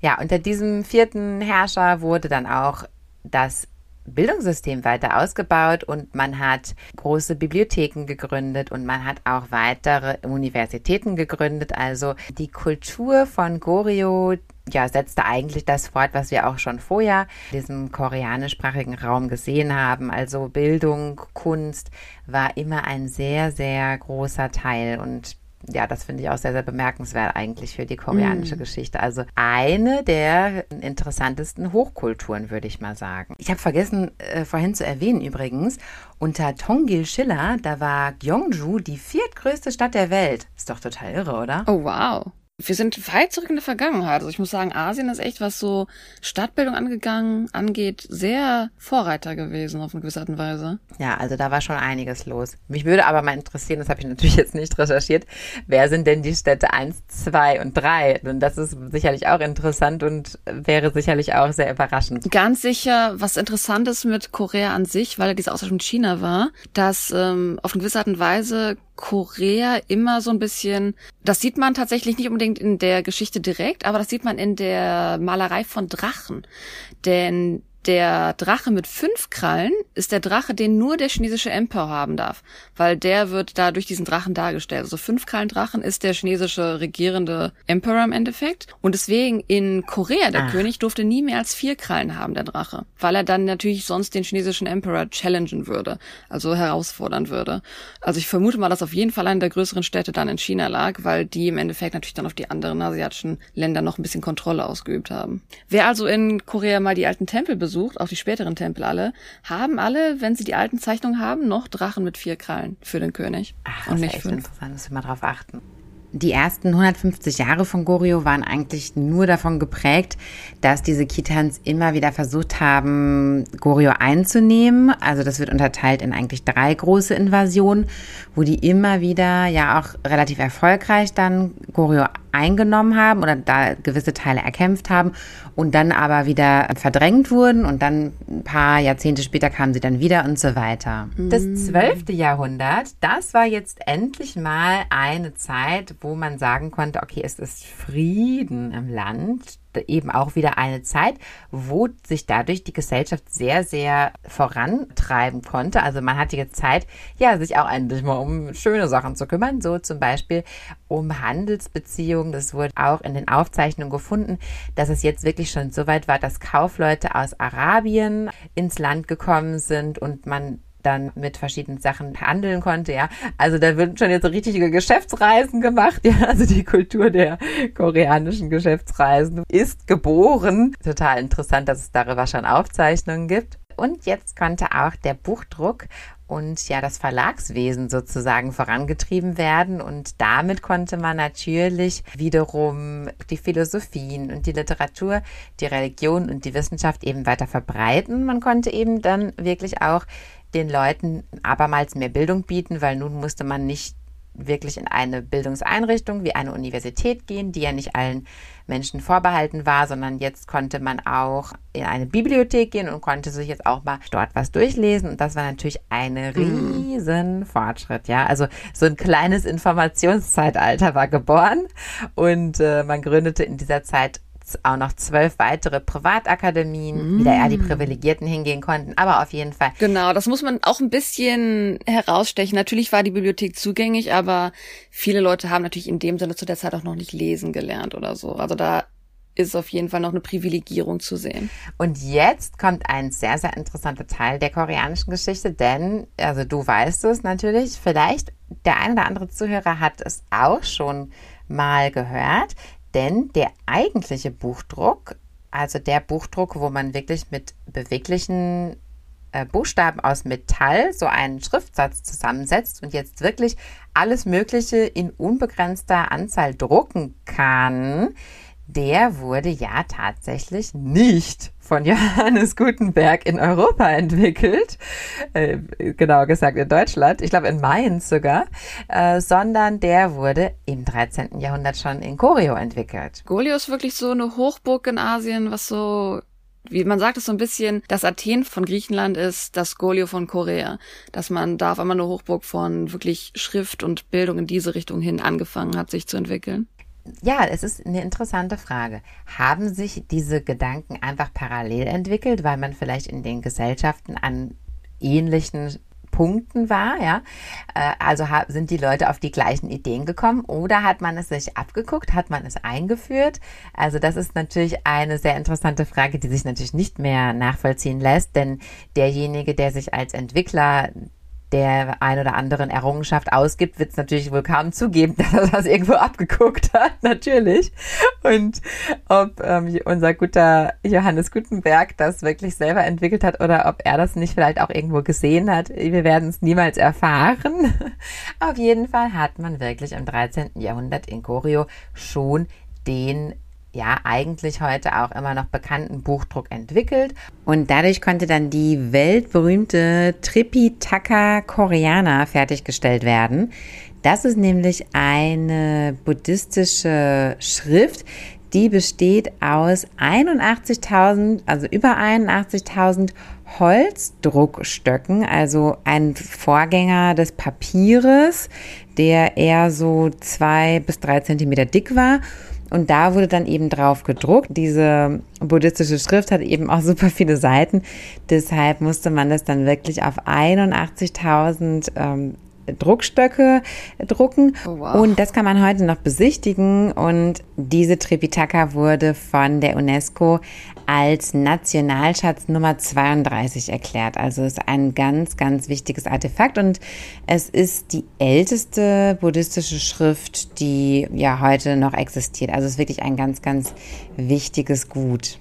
Ja, unter diesem vierten Herrscher wurde dann auch das Bildungssystem weiter ausgebaut und man hat große Bibliotheken gegründet und man hat auch weitere Universitäten gegründet. Also die Kultur von Goryeo ja, setzte eigentlich das fort, was wir auch schon vorher in diesem koreanischsprachigen Raum gesehen haben. Also Bildung, Kunst war immer ein sehr, sehr großer Teil und ja, das finde ich auch sehr, sehr bemerkenswert eigentlich für die koreanische mm. Geschichte. Also eine der interessantesten Hochkulturen, würde ich mal sagen. Ich habe vergessen, äh, vorhin zu erwähnen übrigens, unter Tongil Schiller, da war Gyeongju die viertgrößte Stadt der Welt. Ist doch total irre, oder? Oh, wow wir sind weit zurück in der Vergangenheit. Also ich muss sagen, Asien ist echt, was so Stadtbildung angegangen, angeht, sehr Vorreiter gewesen auf eine gewisse Art und Weise. Ja, also da war schon einiges los. Mich würde aber mal interessieren, das habe ich natürlich jetzt nicht recherchiert, wer sind denn die Städte 1, 2 und 3? Denn das ist sicherlich auch interessant und wäre sicherlich auch sehr überraschend. Ganz sicher, was interessant ist mit Korea an sich, weil diese Austausch mit China war, dass ähm, auf eine gewisse Art und Weise Korea immer so ein bisschen, das sieht man tatsächlich nicht unbedingt in der Geschichte direkt, aber das sieht man in der Malerei von Drachen. Denn der Drache mit fünf Krallen ist der Drache, den nur der chinesische Emperor haben darf, weil der wird da durch diesen Drachen dargestellt. Also fünf Krallendrachen ist der chinesische regierende Emperor im Endeffekt. Und deswegen in Korea, der Ach. König durfte nie mehr als vier Krallen haben, der Drache, weil er dann natürlich sonst den chinesischen Emperor challengen würde, also herausfordern würde. Also ich vermute mal, dass auf jeden Fall eine der größeren Städte dann in China lag, weil die im Endeffekt natürlich dann auf die anderen asiatischen Länder noch ein bisschen Kontrolle ausgeübt haben. Wer also in Korea mal die alten Tempel besucht, untersucht, auch die späteren Tempel alle, haben alle, wenn sie die alten Zeichnungen haben, noch Drachen mit vier Krallen für den König. Ach, das und nicht ist echt fünf. interessant, muss ich mal drauf achten. Die ersten 150 Jahre von Goryeo waren eigentlich nur davon geprägt, dass diese Kitans immer wieder versucht haben, Goryeo einzunehmen. Also das wird unterteilt in eigentlich drei große Invasionen, wo die immer wieder ja auch relativ erfolgreich dann Goryeo eingenommen haben oder da gewisse Teile erkämpft haben und dann aber wieder verdrängt wurden und dann ein paar Jahrzehnte später kamen sie dann wieder und so weiter. Das zwölfte Jahrhundert, das war jetzt endlich mal eine Zeit, wo man sagen konnte, okay, es ist Frieden im Land eben auch wieder eine Zeit, wo sich dadurch die Gesellschaft sehr, sehr vorantreiben konnte. Also man hatte jetzt Zeit, ja, sich auch endlich mal um schöne Sachen zu kümmern, so zum Beispiel um Handelsbeziehungen. Das wurde auch in den Aufzeichnungen gefunden, dass es jetzt wirklich schon so weit war, dass Kaufleute aus Arabien ins Land gekommen sind und man dann mit verschiedenen Sachen handeln konnte, ja. Also da wird schon jetzt richtige Geschäftsreisen gemacht, <laughs> ja. Also die Kultur der koreanischen Geschäftsreisen ist geboren. Total interessant, dass es darüber schon Aufzeichnungen gibt. Und jetzt konnte auch der Buchdruck und ja das Verlagswesen sozusagen vorangetrieben werden und damit konnte man natürlich wiederum die Philosophien und die Literatur, die Religion und die Wissenschaft eben weiter verbreiten. Man konnte eben dann wirklich auch den Leuten abermals mehr Bildung bieten, weil nun musste man nicht wirklich in eine Bildungseinrichtung wie eine Universität gehen, die ja nicht allen Menschen vorbehalten war, sondern jetzt konnte man auch in eine Bibliothek gehen und konnte sich jetzt auch mal dort was durchlesen. Und das war natürlich ein mhm. riesen Fortschritt, ja. Also so ein kleines Informationszeitalter war geboren und äh, man gründete in dieser Zeit auch noch zwölf weitere Privatakademien, mm. da eher die Privilegierten hingehen konnten, aber auf jeden Fall. Genau, das muss man auch ein bisschen herausstechen. Natürlich war die Bibliothek zugänglich, aber viele Leute haben natürlich in dem Sinne zu der Zeit auch noch nicht lesen gelernt oder so. Also da ist auf jeden Fall noch eine Privilegierung zu sehen. Und jetzt kommt ein sehr, sehr interessanter Teil der koreanischen Geschichte, denn, also du weißt es natürlich, vielleicht der ein oder andere Zuhörer hat es auch schon mal gehört. Denn der eigentliche Buchdruck, also der Buchdruck, wo man wirklich mit beweglichen äh, Buchstaben aus Metall so einen Schriftsatz zusammensetzt und jetzt wirklich alles Mögliche in unbegrenzter Anzahl drucken kann, der wurde ja tatsächlich nicht von Johannes Gutenberg in Europa entwickelt, äh, genauer gesagt in Deutschland, ich glaube in Mainz sogar, äh, sondern der wurde im 13. Jahrhundert schon in Korio entwickelt. Golio ist wirklich so eine Hochburg in Asien, was so wie man sagt es so ein bisschen, das Athen von Griechenland ist das Golio von Korea, dass man da auf einmal eine Hochburg von wirklich Schrift und Bildung in diese Richtung hin angefangen hat, sich zu entwickeln ja, es ist eine interessante Frage. Haben sich diese Gedanken einfach parallel entwickelt, weil man vielleicht in den Gesellschaften an ähnlichen Punkten war, ja. Äh, also sind die Leute auf die gleichen Ideen gekommen oder hat man es sich abgeguckt, hat man es eingeführt? Also das ist natürlich eine sehr interessante Frage, die sich natürlich nicht mehr nachvollziehen lässt, denn derjenige, der sich als Entwickler der ein oder anderen Errungenschaft ausgibt, wird es natürlich wohl kaum zugeben, <laughs> dass er das irgendwo abgeguckt hat, <laughs> natürlich. Und ob ähm, unser guter Johannes Gutenberg das wirklich selber entwickelt hat oder ob er das nicht vielleicht auch irgendwo gesehen hat, wir werden es niemals erfahren. <laughs> Auf jeden Fall hat man wirklich im 13. Jahrhundert in Corio schon den ja eigentlich heute auch immer noch bekannten Buchdruck entwickelt. Und dadurch konnte dann die weltberühmte Tripitaka Koreana fertiggestellt werden. Das ist nämlich eine buddhistische Schrift, die besteht aus 81.000, also über 81.000 Holzdruckstöcken, also ein Vorgänger des Papieres, der eher so zwei bis drei Zentimeter dick war und da wurde dann eben drauf gedruckt. Diese buddhistische Schrift hat eben auch <laughs> super viele Seiten. Deshalb musste man das dann wirklich auf 81.000 ähm, Druckstöcke drucken. Oh, wow. Und das kann man heute noch besichtigen. Und diese Tripitaka wurde von der UNESCO als Nationalschatz Nummer 32 erklärt. Also ist ein ganz, ganz wichtiges Artefakt und es ist die älteste buddhistische Schrift, die ja heute noch existiert. Also es ist wirklich ein ganz, ganz wichtiges Gut.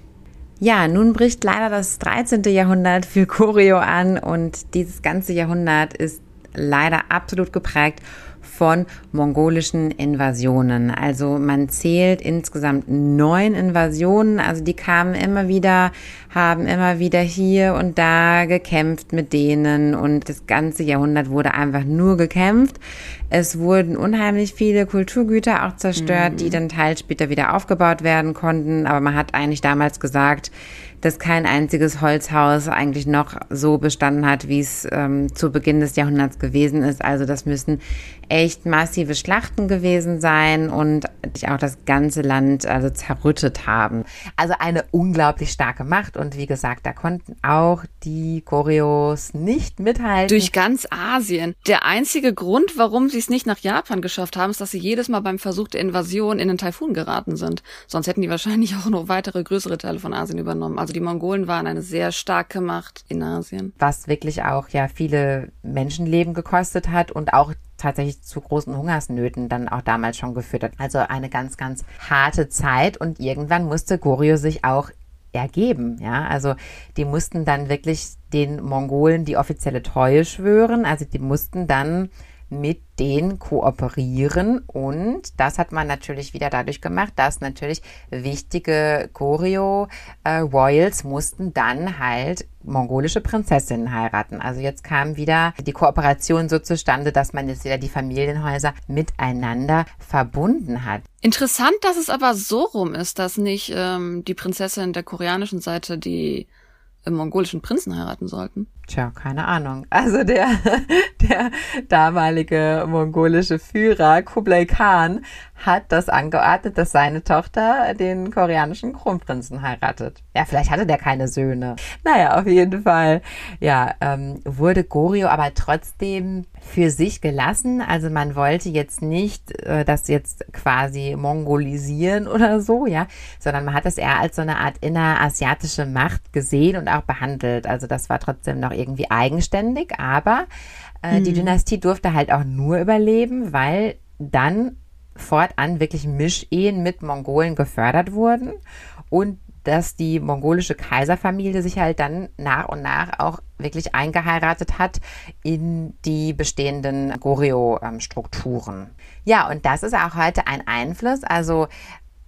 Ja, nun bricht leider das 13. Jahrhundert für Choreo an und dieses ganze Jahrhundert ist leider absolut geprägt von mongolischen Invasionen. Also man zählt insgesamt neun Invasionen. Also die kamen immer wieder, haben immer wieder hier und da gekämpft mit denen und das ganze Jahrhundert wurde einfach nur gekämpft. Es wurden unheimlich viele Kulturgüter auch zerstört, mhm. die dann teils später wieder aufgebaut werden konnten. Aber man hat eigentlich damals gesagt, dass kein einziges Holzhaus eigentlich noch so bestanden hat, wie es ähm, zu Beginn des Jahrhunderts gewesen ist. Also das müssen echt massive Schlachten gewesen sein und auch das ganze Land also zerrüttet haben. Also eine unglaublich starke Macht und wie gesagt, da konnten auch die Choreos nicht mithalten. Durch ganz Asien. Der einzige Grund, warum sie es nicht nach Japan geschafft haben, ist, dass sie jedes Mal beim Versuch der Invasion in den Taifun geraten sind. Sonst hätten die wahrscheinlich auch noch weitere größere Teile von Asien übernommen. Also die Mongolen waren eine sehr starke Macht in Asien. Was wirklich auch ja viele Menschenleben gekostet hat und auch tatsächlich zu großen Hungersnöten dann auch damals schon geführt hat. Also eine ganz, ganz harte Zeit und irgendwann musste Goryeo sich auch ergeben. Ja, also die mussten dann wirklich den Mongolen die offizielle Treue schwören. Also die mussten dann mit denen kooperieren. Und das hat man natürlich wieder dadurch gemacht, dass natürlich wichtige Goryeo-Royals äh, mussten dann halt mongolische Prinzessinnen heiraten. Also jetzt kam wieder die Kooperation so zustande, dass man jetzt wieder die Familienhäuser miteinander verbunden hat. Interessant, dass es aber so rum ist, dass nicht ähm, die Prinzessin der koreanischen Seite die im mongolischen Prinzen heiraten sollten? Tja, keine Ahnung. Also der, <laughs> der damalige mongolische Führer Kublai Khan hat das angeordnet, dass seine Tochter den koreanischen Kronprinzen heiratet. Ja, vielleicht hatte der keine Söhne. Naja, auf jeden Fall, ja, ähm, wurde Goryeo aber trotzdem für sich gelassen. Also man wollte jetzt nicht äh, das jetzt quasi mongolisieren oder so, ja, sondern man hat das eher als so eine Art innerasiatische Macht gesehen und auch behandelt. Also das war trotzdem noch irgendwie eigenständig, aber äh, mhm. die Dynastie durfte halt auch nur überleben, weil dann fortan wirklich Mischehen mit Mongolen gefördert wurden und dass die mongolische Kaiserfamilie sich halt dann nach und nach auch wirklich eingeheiratet hat in die bestehenden Goryeo-Strukturen. Ja, und das ist auch heute ein Einfluss, also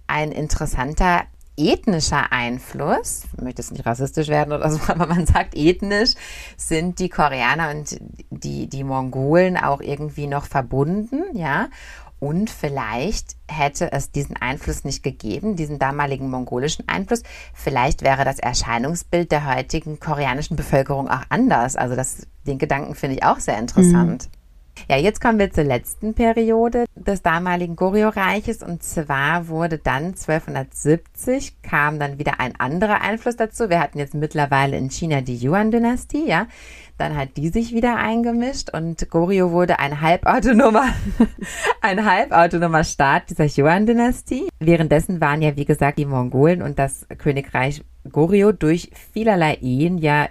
ein interessanter ethnischer Einfluss, ich möchte jetzt nicht rassistisch werden oder so, <laughs> aber man sagt ethnisch, sind die Koreaner und die, die Mongolen auch irgendwie noch verbunden, ja. Und vielleicht hätte es diesen Einfluss nicht gegeben, diesen damaligen mongolischen Einfluss. Vielleicht wäre das Erscheinungsbild der heutigen koreanischen Bevölkerung auch anders. Also das, den Gedanken finde ich auch sehr interessant. Ja, jetzt kommen wir zur letzten Periode des damaligen Goryeo-Reiches und zwar wurde dann 1270 kam dann wieder ein anderer Einfluss dazu. Wir hatten jetzt mittlerweile in China die Yuan-Dynastie, ja. Dann hat die sich wieder eingemischt und Goryeo wurde ein halbautonomer, <laughs> ein halbautonomer Staat dieser Yuan-Dynastie. Währenddessen waren ja, wie gesagt, die Mongolen und das Königreich Goryeo durch vielerlei Ehen ja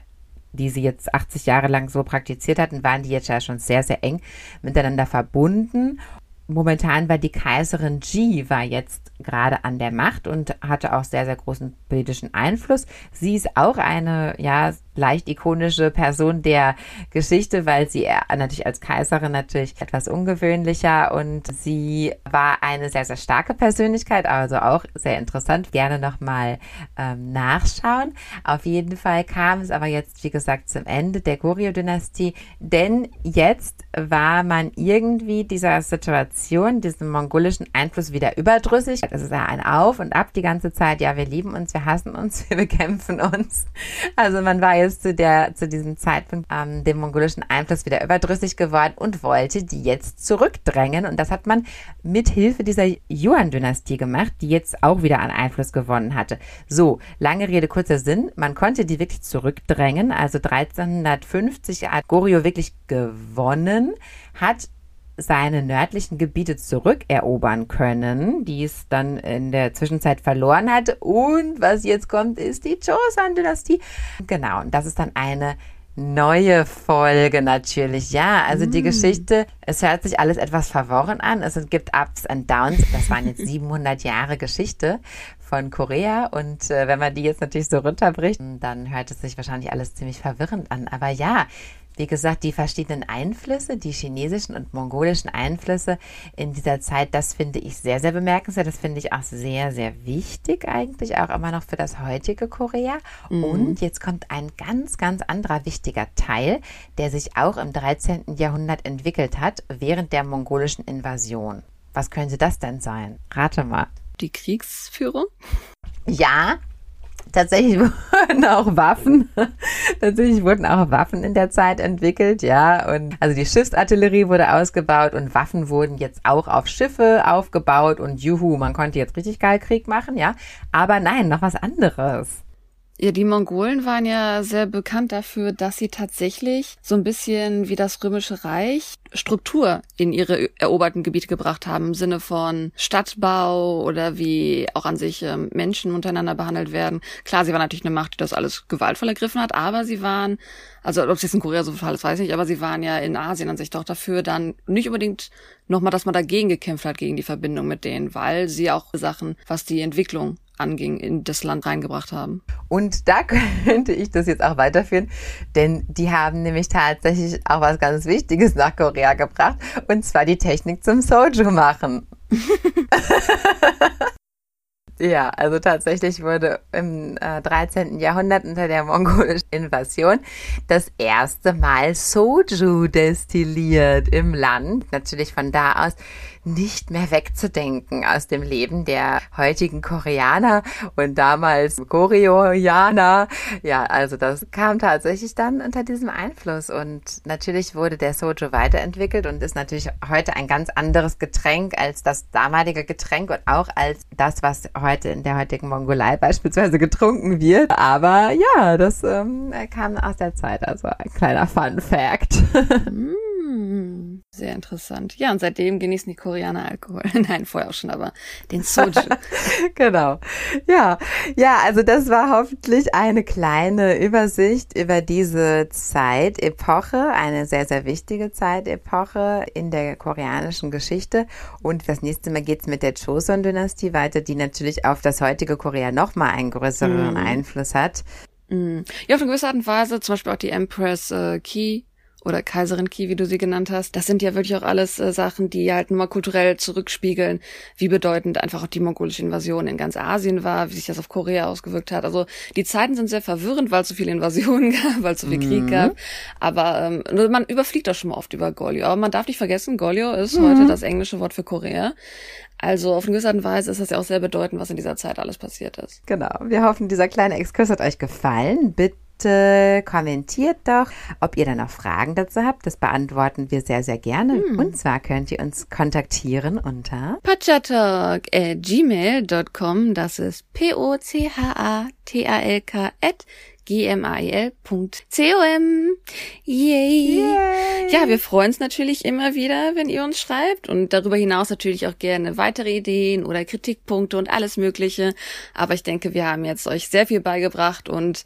die sie jetzt 80 Jahre lang so praktiziert hatten, waren die jetzt ja schon sehr, sehr eng miteinander verbunden. Momentan war die Kaiserin Ji war jetzt gerade an der Macht und hatte auch sehr, sehr großen politischen Einfluss. Sie ist auch eine, ja, leicht ikonische Person der Geschichte, weil sie natürlich als Kaiserin natürlich etwas ungewöhnlicher und sie war eine sehr, sehr starke Persönlichkeit, also auch sehr interessant. Gerne nochmal ähm, nachschauen. Auf jeden Fall kam es aber jetzt, wie gesagt, zum Ende der Goryeo-Dynastie, denn jetzt war man irgendwie dieser Situation, diesem mongolischen Einfluss wieder überdrüssig. Es ist ja ein Auf und Ab die ganze Zeit. Ja, wir lieben uns, wir hassen uns, <laughs> wir bekämpfen uns. Also man war jetzt zu der, zu diesem Zeitpunkt ähm, dem mongolischen Einfluss wieder überdrüssig geworden und wollte die jetzt zurückdrängen. Und das hat man mit Hilfe dieser Yuan-Dynastie gemacht, die jetzt auch wieder an Einfluss gewonnen hatte. So, lange Rede, kurzer Sinn. Man konnte die wirklich zurückdrängen. Also 1350 hat Goryeo wirklich gewonnen, hat seine nördlichen Gebiete zurückerobern können, die es dann in der Zwischenzeit verloren hat. Und was jetzt kommt, ist die Joseon-Dynastie. Genau, und das ist dann eine neue Folge natürlich. Ja, also mm. die Geschichte, es hört sich alles etwas verworren an. Es gibt Ups und Downs. Das waren jetzt <laughs> 700 Jahre Geschichte von Korea. Und äh, wenn man die jetzt natürlich so runterbricht, dann hört es sich wahrscheinlich alles ziemlich verwirrend an. Aber ja, wie gesagt, die verschiedenen Einflüsse, die chinesischen und mongolischen Einflüsse in dieser Zeit, das finde ich sehr, sehr bemerkenswert. Das finde ich auch sehr, sehr wichtig eigentlich, auch immer noch für das heutige Korea. Mhm. Und jetzt kommt ein ganz, ganz anderer wichtiger Teil, der sich auch im 13. Jahrhundert entwickelt hat, während der mongolischen Invasion. Was könnte das denn sein? Rate mal. Die Kriegsführung? Ja, tatsächlich <laughs> wurden auch Waffen, <laughs> tatsächlich wurden auch Waffen in der Zeit entwickelt, ja. Und also die Schiffsartillerie wurde ausgebaut und Waffen wurden jetzt auch auf Schiffe aufgebaut und juhu, man konnte jetzt richtig geil Krieg machen, ja. Aber nein, noch was anderes. Ja, die Mongolen waren ja sehr bekannt dafür, dass sie tatsächlich so ein bisschen wie das Römische Reich Struktur in ihre eroberten Gebiete gebracht haben, im Sinne von Stadtbau oder wie auch an sich ähm, Menschen untereinander behandelt werden. Klar, sie waren natürlich eine Macht, die das alles gewaltvoll ergriffen hat, aber sie waren, also ob es jetzt in Korea so Fall ist, weiß ich nicht, aber sie waren ja in Asien an sich doch dafür dann nicht unbedingt nochmal, dass man dagegen gekämpft hat, gegen die Verbindung mit denen, weil sie auch Sachen, was die Entwicklung anging, in das Land reingebracht haben. Und da <laughs> könnte ich das jetzt auch weiterführen, denn die haben nämlich tatsächlich auch was ganz Wichtiges nach Korea gebracht, und zwar die Technik zum Soju machen. <laughs> Ja, also tatsächlich wurde im äh, 13. Jahrhundert unter der mongolischen Invasion das erste Mal Soju destilliert im Land. Natürlich von da aus nicht mehr wegzudenken aus dem Leben der heutigen Koreaner und damals Koreaner. Ja, also das kam tatsächlich dann unter diesem Einfluss und natürlich wurde der Soju weiterentwickelt und ist natürlich heute ein ganz anderes Getränk als das damalige Getränk und auch als das, was heute in der heutigen Mongolei beispielsweise getrunken wird. Aber ja, das ähm, kam aus der Zeit, also ein kleiner Fun Fact. <laughs> Sehr interessant. Ja, und seitdem genießen die Koreaner Alkohol. <laughs> Nein, vorher auch schon, aber den Soju. <laughs> genau. Ja, ja, also das war hoffentlich eine kleine Übersicht über diese Zeitepoche, eine sehr, sehr wichtige Zeitepoche in der koreanischen Geschichte. Und das nächste Mal geht's mit der Joseon-Dynastie weiter, die natürlich auf das heutige Korea nochmal einen größeren mm. Einfluss hat. Mm. Ja, auf eine gewisse Art und Weise, zum Beispiel auch die Empress äh, Ki oder Kaiserin Ki, wie du sie genannt hast. Das sind ja wirklich auch alles äh, Sachen, die halt nur mal kulturell zurückspiegeln, wie bedeutend einfach auch die mongolische Invasion in ganz Asien war, wie sich das auf Korea ausgewirkt hat. Also die Zeiten sind sehr verwirrend, weil es so viele Invasionen <laughs> gab, weil es so viel mhm. Krieg gab. Aber ähm, man überfliegt auch schon mal oft über Goryeo. Aber man darf nicht vergessen, Goryeo ist mhm. heute das englische Wort für Korea. Also auf eine gewisse Art und Weise ist das ja auch sehr bedeutend, was in dieser Zeit alles passiert ist. Genau. Wir hoffen, dieser kleine Exkurs hat euch gefallen. Bitte bitte kommentiert doch, ob ihr da noch Fragen dazu habt. Das beantworten wir sehr, sehr gerne. Hm. Und zwar könnt ihr uns kontaktieren unter pachatalk.gmail.com. Das ist P-O-C-H-A-T-A-L-K at gmail.com. Yay. Yay! Ja, wir freuen uns natürlich immer wieder, wenn ihr uns schreibt und darüber hinaus natürlich auch gerne weitere Ideen oder Kritikpunkte und alles Mögliche. Aber ich denke, wir haben jetzt euch sehr viel beigebracht und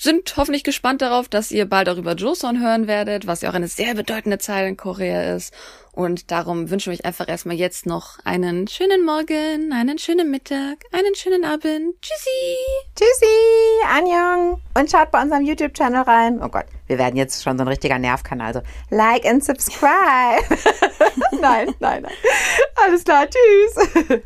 sind hoffentlich gespannt darauf, dass ihr bald auch über Joseon hören werdet, was ja auch eine sehr bedeutende Zeit in Korea ist. Und darum wünschen wir euch einfach erstmal jetzt noch einen schönen Morgen, einen schönen Mittag, einen schönen Abend. Tschüssi! Tschüssi! Anjong! Und schaut bei unserem YouTube-Channel rein. Oh Gott, wir werden jetzt schon so ein richtiger Nervkanal. Also like and subscribe. <laughs> nein, nein, nein. Alles klar, tschüss.